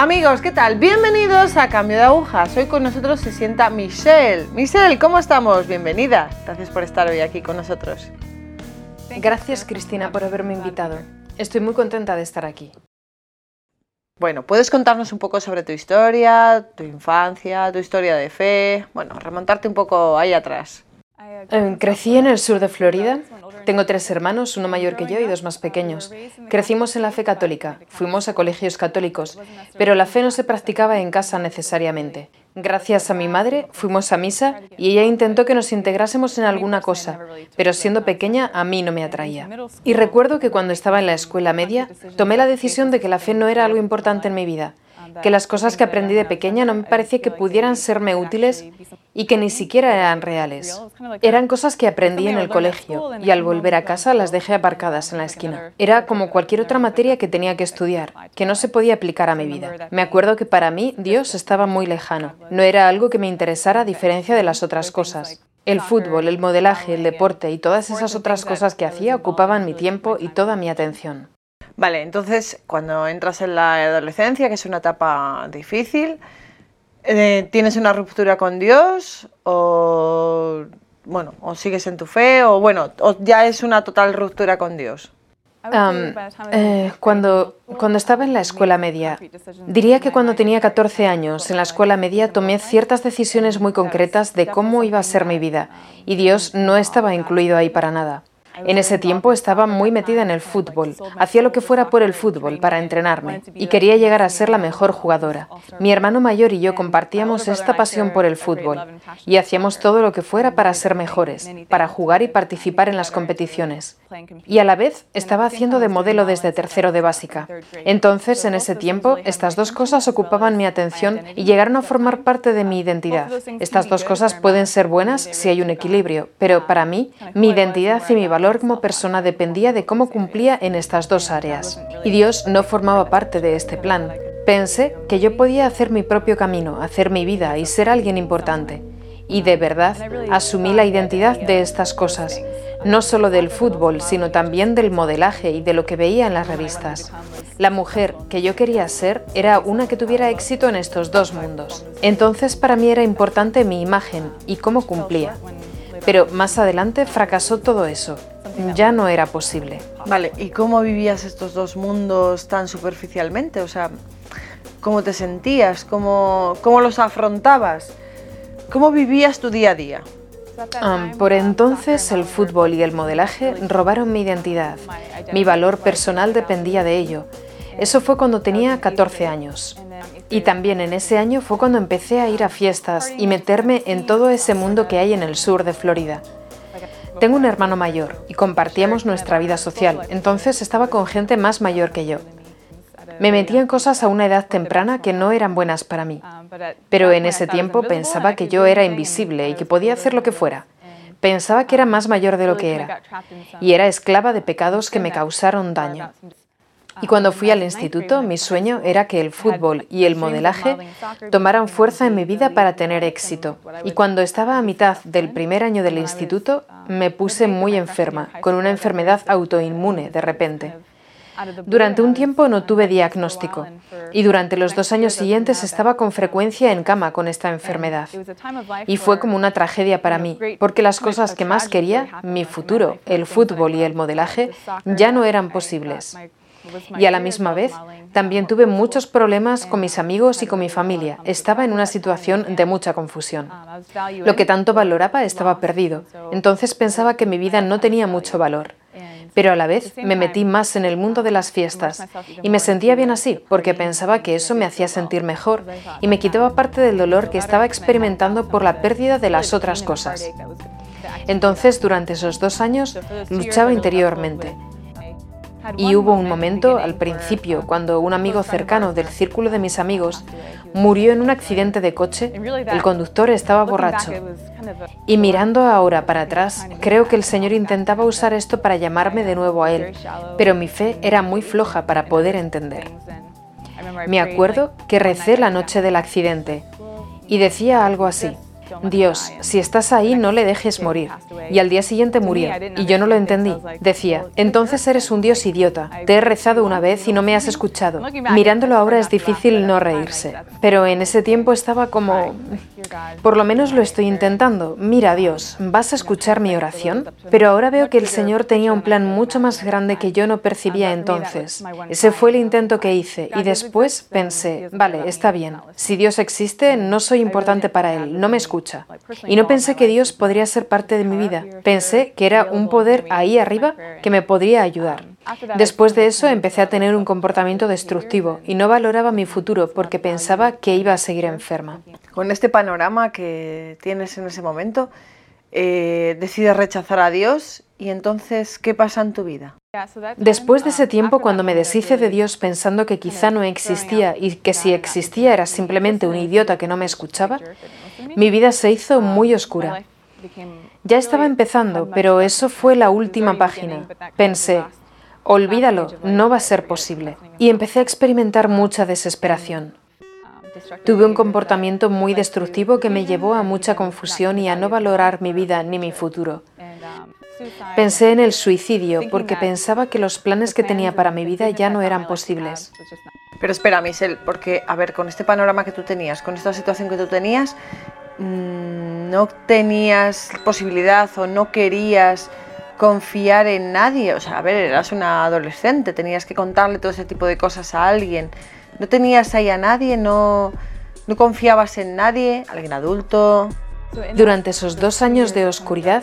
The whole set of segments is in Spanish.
Amigos, ¿qué tal? Bienvenidos a Cambio de Agujas. Hoy con nosotros se sienta Michelle. Michelle, ¿cómo estamos? Bienvenida. Gracias por estar hoy aquí con nosotros. Gracias Cristina por haberme invitado. Estoy muy contenta de estar aquí. Bueno, ¿puedes contarnos un poco sobre tu historia, tu infancia, tu historia de fe? Bueno, remontarte un poco ahí atrás. Eh, crecí en el sur de Florida. Tengo tres hermanos, uno mayor que yo y dos más pequeños. Crecimos en la fe católica, fuimos a colegios católicos, pero la fe no se practicaba en casa necesariamente. Gracias a mi madre fuimos a misa y ella intentó que nos integrásemos en alguna cosa, pero siendo pequeña a mí no me atraía. Y recuerdo que cuando estaba en la escuela media tomé la decisión de que la fe no era algo importante en mi vida que las cosas que aprendí de pequeña no me parecía que pudieran serme útiles y que ni siquiera eran reales. Eran cosas que aprendí en el colegio y al volver a casa las dejé aparcadas en la esquina. Era como cualquier otra materia que tenía que estudiar, que no se podía aplicar a mi vida. Me acuerdo que para mí Dios estaba muy lejano. No era algo que me interesara a diferencia de las otras cosas. El fútbol, el modelaje, el deporte y todas esas otras cosas que hacía ocupaban mi tiempo y toda mi atención. Vale, entonces cuando entras en la adolescencia, que es una etapa difícil, eh, ¿tienes una ruptura con Dios o bueno, o sigues en tu fe o bueno, o ya es una total ruptura con Dios? Eh, cuando, cuando estaba en la escuela media, diría que cuando tenía 14 años, en la escuela media tomé ciertas decisiones muy concretas de cómo iba a ser mi vida y Dios no estaba incluido ahí para nada. En ese tiempo estaba muy metida en el fútbol, hacía lo que fuera por el fútbol para entrenarme y quería llegar a ser la mejor jugadora. Mi hermano mayor y yo compartíamos esta pasión por el fútbol y hacíamos todo lo que fuera para ser mejores, para jugar y participar en las competiciones. Y a la vez estaba haciendo de modelo desde tercero de básica. Entonces, en ese tiempo, estas dos cosas ocupaban mi atención y llegaron a formar parte de mi identidad. Estas dos cosas pueden ser buenas si hay un equilibrio, pero para mí, mi identidad y mi valor como persona dependía de cómo cumplía en estas dos áreas. Y Dios no formaba parte de este plan. Pensé que yo podía hacer mi propio camino, hacer mi vida y ser alguien importante. Y de verdad asumí la identidad de estas cosas, no solo del fútbol, sino también del modelaje y de lo que veía en las revistas. La mujer que yo quería ser era una que tuviera éxito en estos dos mundos. Entonces para mí era importante mi imagen y cómo cumplía. Pero más adelante fracasó todo eso ya no era posible. Vale, ¿y cómo vivías estos dos mundos tan superficialmente? O sea, ¿cómo te sentías? ¿Cómo, cómo los afrontabas? ¿Cómo vivías tu día a día? por entonces el fútbol y el modelaje robaron mi identidad. Mi valor personal dependía de ello. Eso fue cuando tenía 14 años. Y también en ese año fue cuando empecé a ir a fiestas y meterme en todo ese mundo que hay en el sur de Florida. Tengo un hermano mayor y compartíamos nuestra vida social, entonces estaba con gente más mayor que yo. Me metía en cosas a una edad temprana que no eran buenas para mí, pero en ese tiempo pensaba que yo era invisible y que podía hacer lo que fuera. Pensaba que era más mayor de lo que era y era esclava de pecados que me causaron daño. Y cuando fui al instituto, mi sueño era que el fútbol y el modelaje tomaran fuerza en mi vida para tener éxito. Y cuando estaba a mitad del primer año del instituto, me puse muy enferma, con una enfermedad autoinmune de repente. Durante un tiempo no tuve diagnóstico y durante los dos años siguientes estaba con frecuencia en cama con esta enfermedad. Y fue como una tragedia para mí, porque las cosas que más quería, mi futuro, el fútbol y el modelaje, ya no eran posibles. Y a la misma vez, también tuve muchos problemas con mis amigos y con mi familia. Estaba en una situación de mucha confusión. Lo que tanto valoraba estaba perdido. Entonces pensaba que mi vida no tenía mucho valor. Pero a la vez me metí más en el mundo de las fiestas y me sentía bien así porque pensaba que eso me hacía sentir mejor y me quitaba parte del dolor que estaba experimentando por la pérdida de las otras cosas. Entonces, durante esos dos años, luchaba interiormente y hubo un momento al principio cuando un amigo cercano del círculo de mis amigos murió en un accidente de coche. El conductor estaba borracho. Y mirando ahora para atrás, creo que el Señor intentaba usar esto para llamarme de nuevo a Él, pero mi fe era muy floja para poder entender. Me acuerdo que recé la noche del accidente y decía algo así. Dios, si estás ahí, no le dejes morir. Y al día siguiente murió. Y yo no lo entendí. Decía, entonces eres un Dios idiota. Te he rezado una vez y no me has escuchado. Mirándolo ahora es difícil no reírse. Pero en ese tiempo estaba como... Por lo menos lo estoy intentando. Mira, Dios, ¿vas a escuchar mi oración? Pero ahora veo que el Señor tenía un plan mucho más grande que yo no percibía entonces. Ese fue el intento que hice y después pensé, vale, está bien. Si Dios existe, no soy importante para Él, no me escucha. Y no pensé que Dios podría ser parte de mi vida. Pensé que era un poder ahí arriba que me podría ayudar. Después de eso empecé a tener un comportamiento destructivo y no valoraba mi futuro porque pensaba que iba a seguir enferma. Con este panorama que tienes en ese momento, eh, decides rechazar a Dios y entonces, ¿qué pasa en tu vida? Después de ese tiempo, cuando me deshice de Dios pensando que quizá no existía y que si existía era simplemente un idiota que no me escuchaba, mi vida se hizo muy oscura. Ya estaba empezando, pero eso fue la última página. Pensé, olvídalo, no va a ser posible. Y empecé a experimentar mucha desesperación. Tuve un comportamiento muy destructivo que me llevó a mucha confusión y a no valorar mi vida ni mi futuro. Pensé en el suicidio porque pensaba que los planes que tenía para mi vida ya no eran posibles. Pero espera, Michelle, porque, a ver, con este panorama que tú tenías, con esta situación que tú tenías, mm, no tenías posibilidad o no querías confiar en nadie. O sea, a ver, eras una adolescente, tenías que contarle todo ese tipo de cosas a alguien. No tenías ahí a nadie, no, no confiabas en nadie, alguien adulto. Durante esos dos años de oscuridad,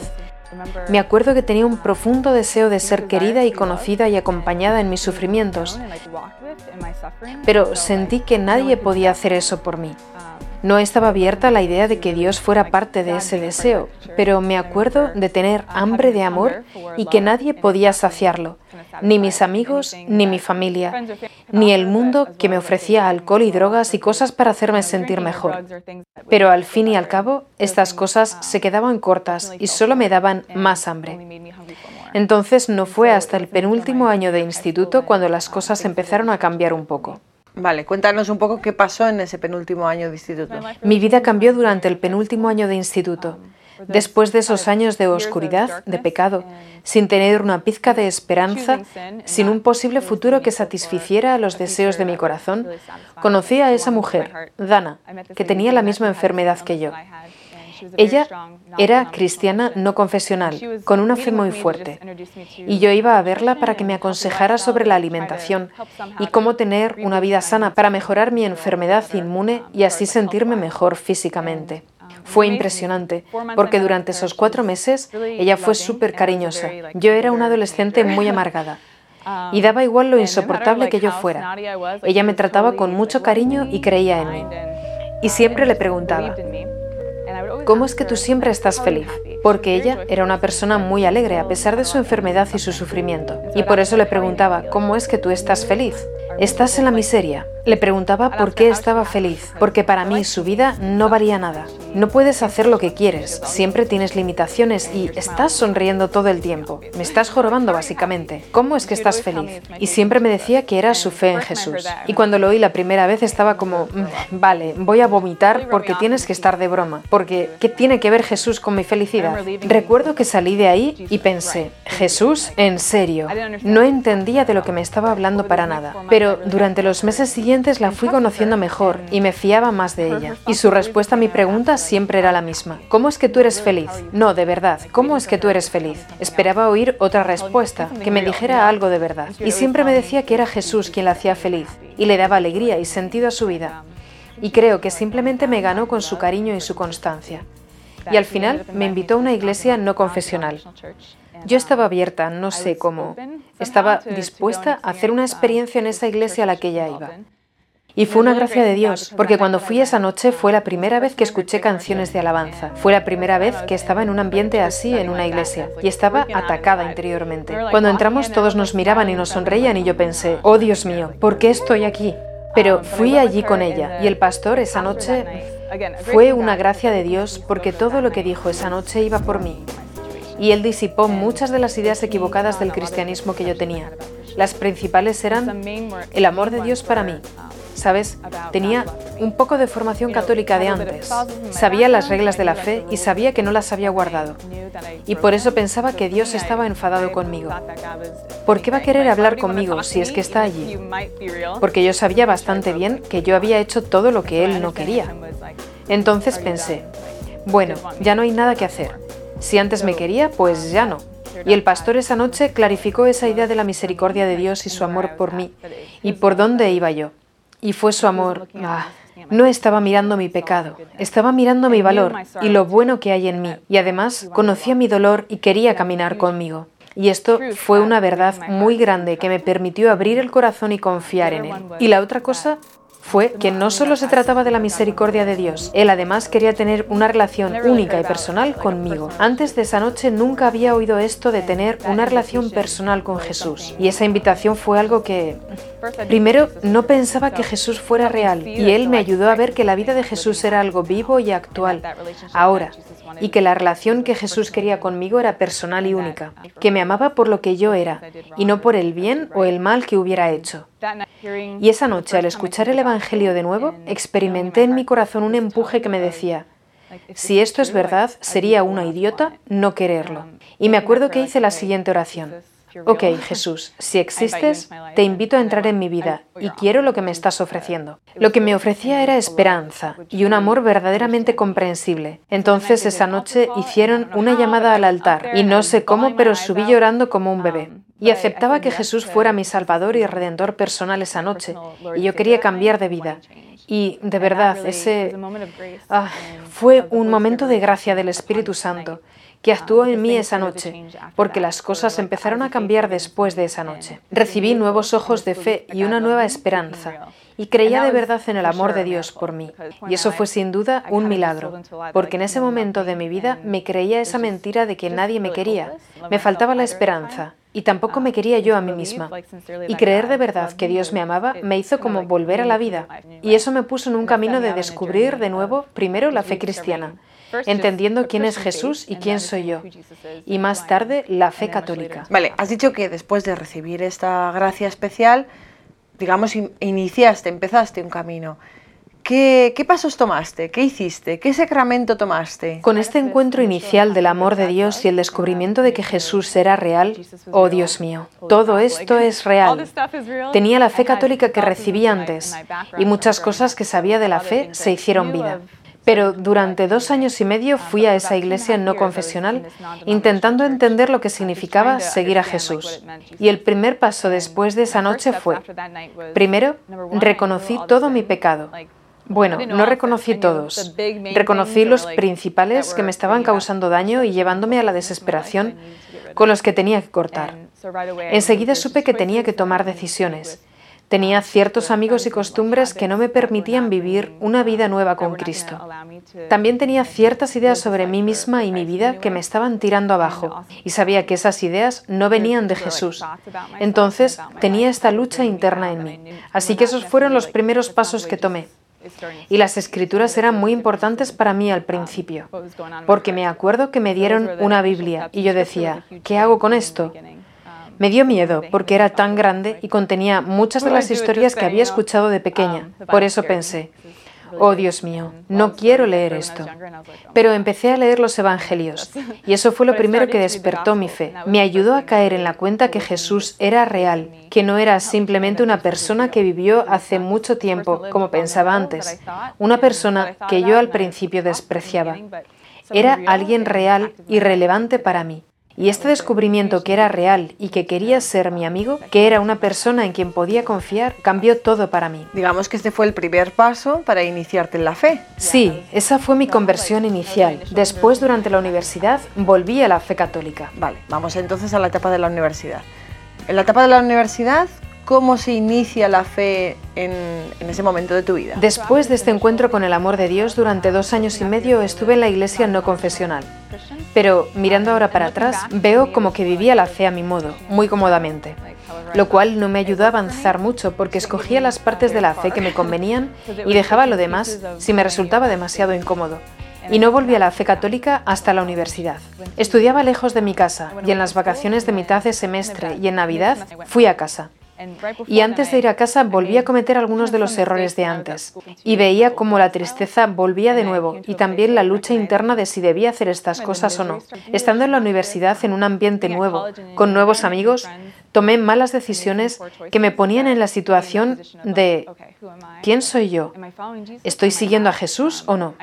me acuerdo que tenía un profundo deseo de ser querida y conocida y acompañada en mis sufrimientos, pero sentí que nadie podía hacer eso por mí. No estaba abierta la idea de que Dios fuera parte de ese deseo, pero me acuerdo de tener hambre de amor y que nadie podía saciarlo, ni mis amigos, ni mi familia, ni el mundo que me ofrecía alcohol y drogas y cosas para hacerme sentir mejor. Pero al fin y al cabo, estas cosas se quedaban cortas y solo me daban más hambre. Entonces no fue hasta el penúltimo año de instituto cuando las cosas empezaron a cambiar un poco. Vale, cuéntanos un poco qué pasó en ese penúltimo año de instituto. Mi vida cambió durante el penúltimo año de instituto. Después de esos años de oscuridad, de pecado, sin tener una pizca de esperanza, sin un posible futuro que satisficiera los deseos de mi corazón, conocí a esa mujer, Dana, que tenía la misma enfermedad que yo. Ella era cristiana no confesional, con una fe muy fuerte, y yo iba a verla para que me aconsejara sobre la alimentación y cómo tener una vida sana para mejorar mi enfermedad inmune y así sentirme mejor físicamente. Fue impresionante, porque durante esos cuatro meses ella fue súper cariñosa. Yo era una adolescente muy amargada. Y daba igual lo insoportable que yo fuera. Ella me trataba con mucho cariño y creía en mí. Y siempre le preguntaba, ¿Cómo es que tú siempre estás feliz? Porque ella era una persona muy alegre a pesar de su enfermedad y su sufrimiento. Y por eso le preguntaba, ¿cómo es que tú estás feliz? ¿Estás en la miseria? Le preguntaba por qué estaba feliz, porque para mí su vida no valía nada. No puedes hacer lo que quieres, siempre tienes limitaciones y estás sonriendo todo el tiempo. Me estás jorobando básicamente. ¿Cómo es que estás feliz? Y siempre me decía que era su fe en Jesús. Y cuando lo oí la primera vez estaba como, mm, vale, voy a vomitar porque tienes que estar de broma, porque ¿qué tiene que ver Jesús con mi felicidad? Recuerdo que salí de ahí y pensé, Jesús, en serio, no entendía de lo que me estaba hablando para nada, pero durante los meses siguientes la fui conociendo mejor y me fiaba más de ella. Y su respuesta a mi pregunta siempre era la misma. ¿Cómo es que tú eres feliz? No, de verdad, ¿cómo es que tú eres feliz? Esperaba oír otra respuesta, que me dijera algo de verdad. Y siempre me decía que era Jesús quien la hacía feliz y le daba alegría y sentido a su vida. Y creo que simplemente me ganó con su cariño y su constancia. Y al final me invitó a una iglesia no confesional. Yo estaba abierta, no sé cómo. Estaba dispuesta a hacer una experiencia en esa iglesia a la que ya iba. Y fue una gracia de Dios, porque cuando fui esa noche fue la primera vez que escuché canciones de alabanza. Fue la primera vez que estaba en un ambiente así en una iglesia y estaba atacada interiormente. Cuando entramos todos nos miraban y nos sonreían y yo pensé, oh Dios mío, ¿por qué estoy aquí? Pero fui allí con ella y el pastor esa noche fue una gracia de Dios porque todo lo que dijo esa noche iba por mí. Y él disipó muchas de las ideas equivocadas del cristianismo que yo tenía. Las principales eran el amor de Dios para mí, Sabes, tenía un poco de formación católica de antes. Sabía las reglas de la fe y sabía que no las había guardado. Y por eso pensaba que Dios estaba enfadado conmigo. ¿Por qué va a querer hablar conmigo si es que está allí? Porque yo sabía bastante bien que yo había hecho todo lo que Él no quería. Entonces pensé, bueno, ya no hay nada que hacer. Si antes me quería, pues ya no. Y el pastor esa noche clarificó esa idea de la misericordia de Dios y su amor por mí y por dónde iba yo. Y fue su amor. Ah, no estaba mirando mi pecado, estaba mirando mi valor y lo bueno que hay en mí. Y además conocía mi dolor y quería caminar conmigo. Y esto fue una verdad muy grande que me permitió abrir el corazón y confiar en él. Y la otra cosa fue que no solo se trataba de la misericordia de Dios, Él además quería tener una relación única y personal conmigo. Antes de esa noche nunca había oído esto de tener una relación personal con Jesús. Y esa invitación fue algo que... Primero, no pensaba que Jesús fuera real y Él me ayudó a ver que la vida de Jesús era algo vivo y actual, ahora, y que la relación que Jesús quería conmigo era personal y única, que me amaba por lo que yo era y no por el bien o el mal que hubiera hecho. Y esa noche, al escuchar el Evangelio de nuevo, experimenté en mi corazón un empuje que me decía, si esto es verdad, sería una idiota no quererlo. Y me acuerdo que hice la siguiente oración. Ok, Jesús, si existes, te invito a entrar en mi vida y quiero lo que me estás ofreciendo. Lo que me ofrecía era esperanza y un amor verdaderamente comprensible. Entonces esa noche hicieron una llamada al altar y no sé cómo, pero subí llorando como un bebé. Y aceptaba que Jesús fuera mi Salvador y Redentor personal esa noche, y yo quería cambiar de vida. Y de verdad, ese ah, fue un momento de gracia del Espíritu Santo que actuó en mí esa noche, porque las cosas empezaron a cambiar después de esa noche. Recibí nuevos ojos de fe y una nueva esperanza, y creía de verdad en el amor de Dios por mí. Y eso fue sin duda un milagro, porque en ese momento de mi vida me creía esa mentira de que nadie me quería, me faltaba la esperanza, y tampoco me quería yo a mí misma. Y creer de verdad que Dios me amaba me hizo como volver a la vida, y eso me puso en un camino de descubrir de nuevo primero la fe cristiana, entendiendo quién es Jesús y quién soy yo, y más tarde la fe católica. Vale, has dicho que después de recibir esta gracia especial, digamos, iniciaste, empezaste un camino. ¿Qué, ¿Qué, pasos tomaste? ¿Qué hiciste? ¿Qué sacramento tomaste? Con este encuentro inicial del amor de Dios y el descubrimiento de que Jesús era real, oh Dios mío, todo esto es real. Tenía la fe católica que recibí antes y muchas cosas que sabía de la fe se hicieron vida. Pero durante dos años y medio fui a esa iglesia no confesional intentando entender lo que significaba seguir a Jesús. Y el primer paso después de esa noche fue, primero, reconocí todo mi pecado. Bueno, no reconocí todos. Reconocí los principales que me estaban causando daño y llevándome a la desesperación con los que tenía que cortar. Enseguida supe que tenía que tomar decisiones. Tenía ciertos amigos y costumbres que no me permitían vivir una vida nueva con Cristo. También tenía ciertas ideas sobre mí misma y mi vida que me estaban tirando abajo y sabía que esas ideas no venían de Jesús. Entonces tenía esta lucha interna en mí. Así que esos fueron los primeros pasos que tomé. Y las escrituras eran muy importantes para mí al principio, porque me acuerdo que me dieron una Biblia y yo decía, ¿qué hago con esto? Me dio miedo porque era tan grande y contenía muchas de las historias que había escuchado de pequeña. Por eso pensé, oh Dios mío, no quiero leer esto. Pero empecé a leer los Evangelios y eso fue lo primero que despertó mi fe. Me ayudó a caer en la cuenta que Jesús era real, que no era simplemente una persona que vivió hace mucho tiempo, como pensaba antes, una persona que yo al principio despreciaba. Era alguien real y relevante para mí. Y este descubrimiento que era real y que quería ser mi amigo, que era una persona en quien podía confiar, cambió todo para mí. Digamos que este fue el primer paso para iniciarte en la fe. Sí, esa fue mi conversión inicial. Después, durante la universidad, volví a la fe católica. Vale, vamos entonces a la etapa de la universidad. En la etapa de la universidad, ¿Cómo se inicia la fe en, ese momento de tu vida? Después de este encuentro con el amor de Dios, durante dos años y medio estuve en la iglesia no confesional. Pero mirando ahora para atrás, veo como que vivía la fe a mi modo, muy cómodamente. Lo cual no me ayudó a avanzar mucho porque escogía las partes de la fe que me convenían y dejaba lo demás si me resultaba demasiado incómodo y no volví a la fe católica hasta la universidad. Estudiaba lejos de mi casa y en las vacaciones de mitad de semestre y en Navidad fui a casa. Y antes de ir a casa volví a cometer algunos de los errores de antes. Y veía cómo la tristeza volvía de nuevo y también la lucha interna de si debía hacer estas cosas o no. Estando en la universidad en un ambiente nuevo, con nuevos amigos, tomé malas decisiones que me ponían en la situación de ¿quién soy yo? ¿Estoy siguiendo a Jesús o no?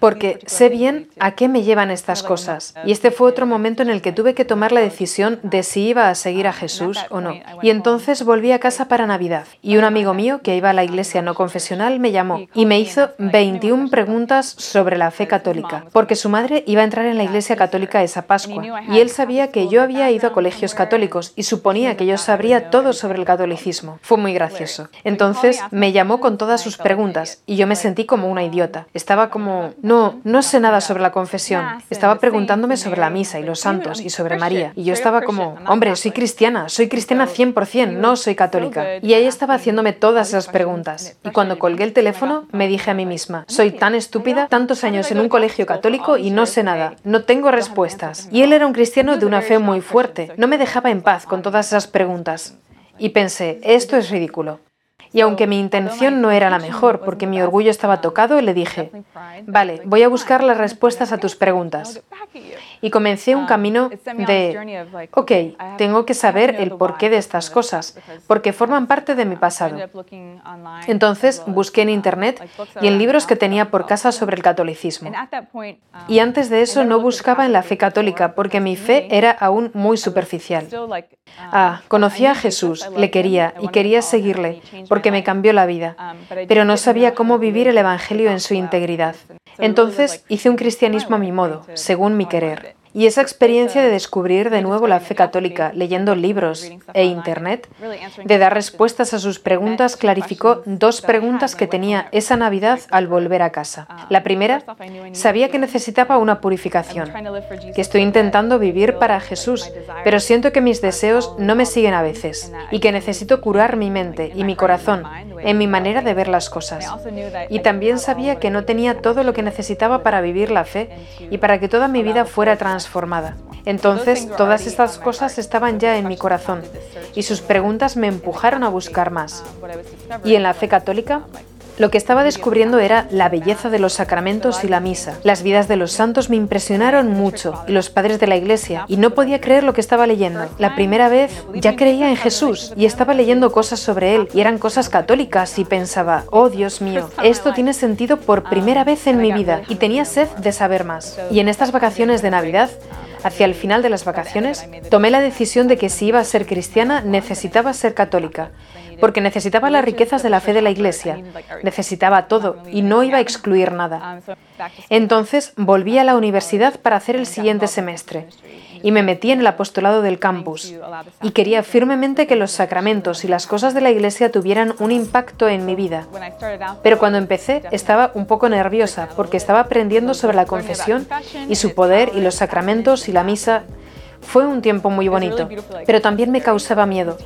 Porque sé bien a qué me llevan estas cosas. Y este fue otro momento en el que tuve que tomar la decisión de si iba a seguir a Jesús o no. Y entonces volví a casa para Navidad. Y un amigo mío que iba a la iglesia no confesional me llamó y me hizo 21 preguntas sobre la fe católica, porque su madre iba a entrar en la iglesia católica esa Pascua. Y él sabía que yo había ido a colegios católicos y suponía que yo sabría todo sobre el catolicismo. Fue muy gracioso. Entonces me llamó con todas sus preguntas y yo me sentí como una idiota. Estaba como no, no sé nada sobre la confesión. Estaba preguntándome sobre la misa y los santos y sobre María. Y yo estaba como, hombre, soy cristiana, soy cristiana 100%, no soy católica. Y ahí estaba haciéndome todas esas preguntas. Y cuando colgué el teléfono, me dije a mí misma, soy tan estúpida, tantos años en un colegio católico y no sé nada, no tengo respuestas. Y él era un cristiano de una fe muy fuerte, no me dejaba en paz con todas esas preguntas. Y pensé, esto es ridículo. Y aunque mi intención no era la mejor, porque mi orgullo estaba tocado, le dije, vale, voy a buscar las respuestas a tus preguntas. Y comencé un camino de, ok, tengo que saber el porqué de estas cosas, porque forman parte de mi pasado. Entonces busqué en Internet y en libros que tenía por casa sobre el catolicismo. Y antes de eso no buscaba en la fe católica, porque mi fe era aún muy superficial. Ah, conocía a Jesús, le quería y quería seguirle, me cambió la vida, pero no sabía cómo vivir el Evangelio en su integridad. Entonces hice un cristianismo a mi modo, según mi querer. Y esa experiencia de descubrir de nuevo la fe católica, leyendo libros e Internet, de dar respuestas a sus preguntas, clarificó dos preguntas que tenía esa Navidad al volver a casa. La primera, sabía que necesitaba una purificación, que estoy intentando vivir para Jesús, pero siento que mis deseos no me siguen a veces y que necesito curar mi mente y mi corazón en mi manera de ver las cosas. Y también sabía que no tenía todo lo que necesitaba para vivir la fe y para que toda mi vida fuera transformada. Entonces, todas estas cosas estaban ya en mi corazón y sus preguntas me empujaron a buscar más. Y en la fe católica, lo que estaba descubriendo era la belleza de los sacramentos y la misa. Las vidas de los santos me impresionaron mucho y los padres de la iglesia, y no podía creer lo que estaba leyendo. La primera vez ya creía en Jesús y estaba leyendo cosas sobre él, y eran cosas católicas, y pensaba, oh Dios mío, esto tiene sentido por primera vez en mi vida, y tenía sed de saber más. Y en estas vacaciones de Navidad, Hacia el final de las vacaciones, tomé la decisión de que si iba a ser cristiana necesitaba ser católica, porque necesitaba las riquezas de la fe de la Iglesia, necesitaba todo y no iba a excluir nada. Entonces volví a la universidad para hacer el siguiente semestre y me metí en el apostolado del campus y quería firmemente que los sacramentos y las cosas de la Iglesia tuvieran un impacto en mi vida. Pero cuando empecé estaba un poco nerviosa porque estaba aprendiendo sobre la confesión y su poder y los sacramentos y la misa fue un tiempo muy bonito, pero también me causaba miedo,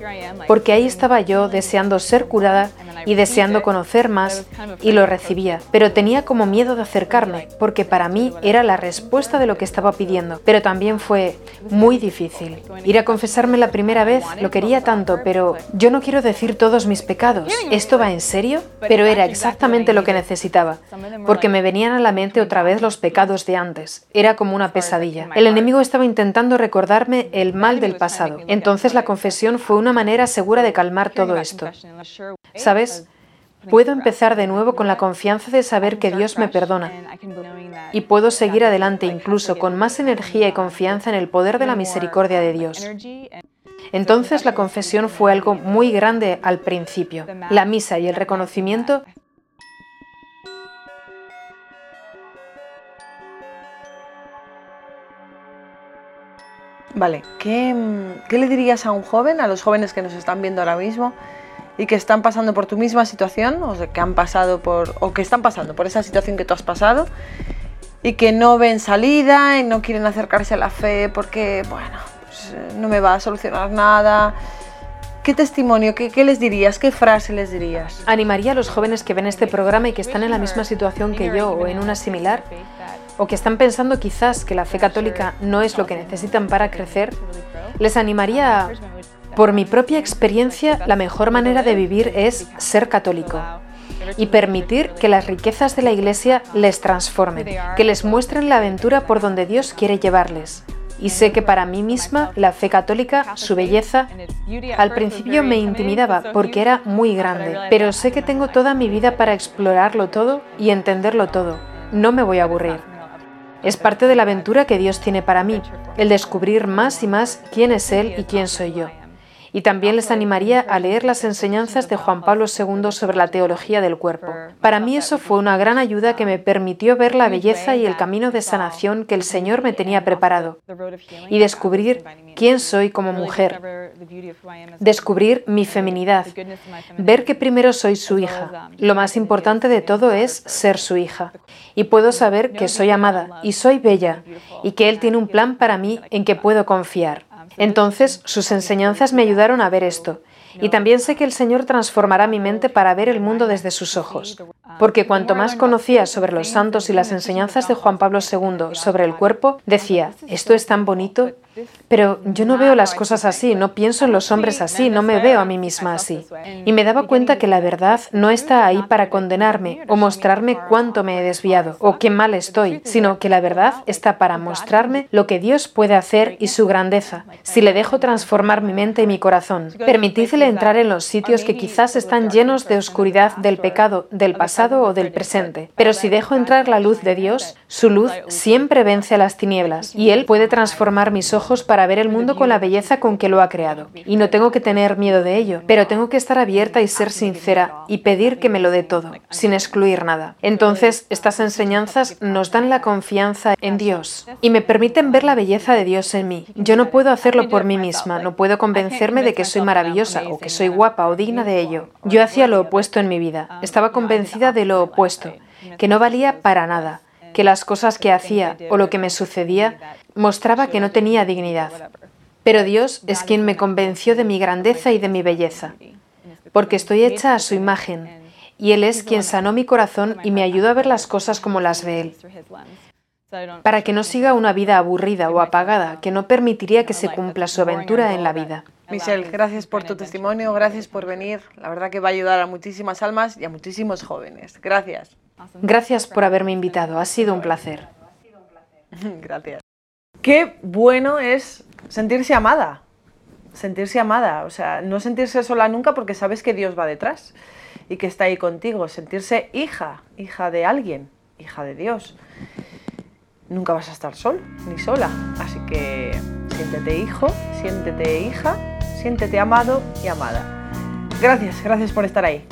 porque ahí estaba yo deseando ser curada y deseando conocer más y lo recibía, pero tenía como miedo de acercarme, porque para mí era la respuesta de lo que estaba pidiendo, pero también fue muy difícil. Ir a confesarme la primera vez lo quería tanto, pero yo no quiero decir todos mis pecados. ¿Esto va en serio? Pero era exactamente lo que necesitaba, porque me venían a la mente otra vez los pecados de antes. Era como una pesadilla. El enemigo estaba intentando el mal del pasado. Entonces la confesión fue una manera segura de calmar todo esto. ¿Sabes? Puedo empezar de nuevo con la confianza de saber que Dios me perdona y puedo seguir adelante incluso con más energía y confianza en el poder de la misericordia de Dios. Entonces la confesión fue algo muy grande al principio. La misa y el reconocimiento Vale, ¿qué, ¿qué, le dirías a un joven, a los jóvenes que nos están viendo ahora mismo, y que están pasando por tu misma situación, o que han pasado por, o que están pasando por esa situación que tú has pasado, y que no ven salida y no quieren acercarse a la fe porque, bueno, pues, eh, no me va a solucionar nada. ¿Qué testimonio, qué, qué, les dirías, qué frase les dirías? Animaría a los jóvenes que ven este programa y que están en la misma situación que yo o en una similar, o que están pensando quizás que la fe católica no es lo que necesitan para crecer, les animaría a Por mi propia experiencia, la mejor manera de vivir es ser católico y permitir que las riquezas de la Iglesia les transformen, que les muestren la aventura por donde Dios quiere llevarles. Y sé que para mí misma la fe católica, su belleza, al principio me intimidaba porque era muy grande, pero sé que tengo toda mi vida para explorarlo todo y entenderlo todo. No me voy a aburrir. Es parte de la aventura que Dios tiene para mí, el descubrir más y más quién es Él y quién soy yo y también les animaría a leer las enseñanzas de Juan Pablo II sobre la teología del cuerpo. Para mí eso fue una gran ayuda que me permitió ver la belleza y el camino de sanación que el Señor me tenía preparado y descubrir quién soy como mujer, descubrir mi feminidad, ver que primero soy su hija. Lo más importante de todo es ser su hija. Y puedo saber que soy amada y soy bella y que Él tiene un plan para mí en que puedo confiar. Entonces sus enseñanzas me ayudaron a ver esto. Y también sé que el Señor transformará mi mente para ver el mundo desde sus ojos. Porque cuanto más conocía sobre los santos y las enseñanzas de Juan Pablo II sobre el cuerpo, decía, esto es tan bonito pero yo no veo las cosas así, no pienso en los hombres así, no me veo a mí misma así. Y me daba cuenta que la verdad no está ahí para condenarme o mostrarme cuánto me he desviado o qué mal estoy, sino que la verdad está para mostrarme lo que Dios puede hacer y su grandeza, si le dejo transformar mi mente y mi corazón. Permitídele entrar en los sitios que quizás están llenos de oscuridad del pecado, del pasado o del presente. Pero si dejo entrar la luz de Dios, su luz siempre vence a las tinieblas y Él puede transformar mis ojos para ver el mundo con la belleza con que lo ha creado. Y no tengo que tener miedo de ello, pero tengo que estar abierta y ser sincera y pedir que me lo dé todo, sin excluir nada. Entonces, estas enseñanzas nos dan la confianza en Dios y me permiten ver la belleza de Dios en mí. Yo no puedo hacerlo por mí misma, no puedo convencerme de que soy maravillosa que soy guapa o digna de ello. Yo hacía lo opuesto en mi vida, estaba convencida de lo opuesto, que no valía para nada que las cosas que hacía o lo que me sucedía mostraba que no tenía dignidad. Pero Dios es quien me convenció de mi grandeza y de mi belleza, porque estoy hecha a su imagen, y Él es quien sanó mi corazón y me ayudó a ver las cosas como las ve Él, para que no siga una vida aburrida o apagada que no permitiría que se cumpla su aventura en la vida. Michelle, gracias por tu testimonio, gracias por venir. La verdad que va a ayudar a muchísimas almas y a muchísimos jóvenes. Gracias. Gracias por haberme invitado, ha sido un placer. Gracias. Qué bueno es sentirse amada, sentirse amada, o sea, no sentirse sola nunca porque sabes que Dios va detrás y que está ahí contigo, sentirse hija, hija de alguien, hija de Dios. Nunca vas a estar sol ni sola, así que siéntete hijo, siéntete hija, siéntete amado y amada. Gracias, gracias por estar ahí.